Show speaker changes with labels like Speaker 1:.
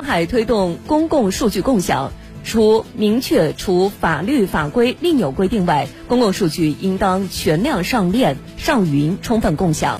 Speaker 1: 上海推动公共数据共享，除明确除法律法规另有规定外，公共数据应当全量上链、上云，充分共享。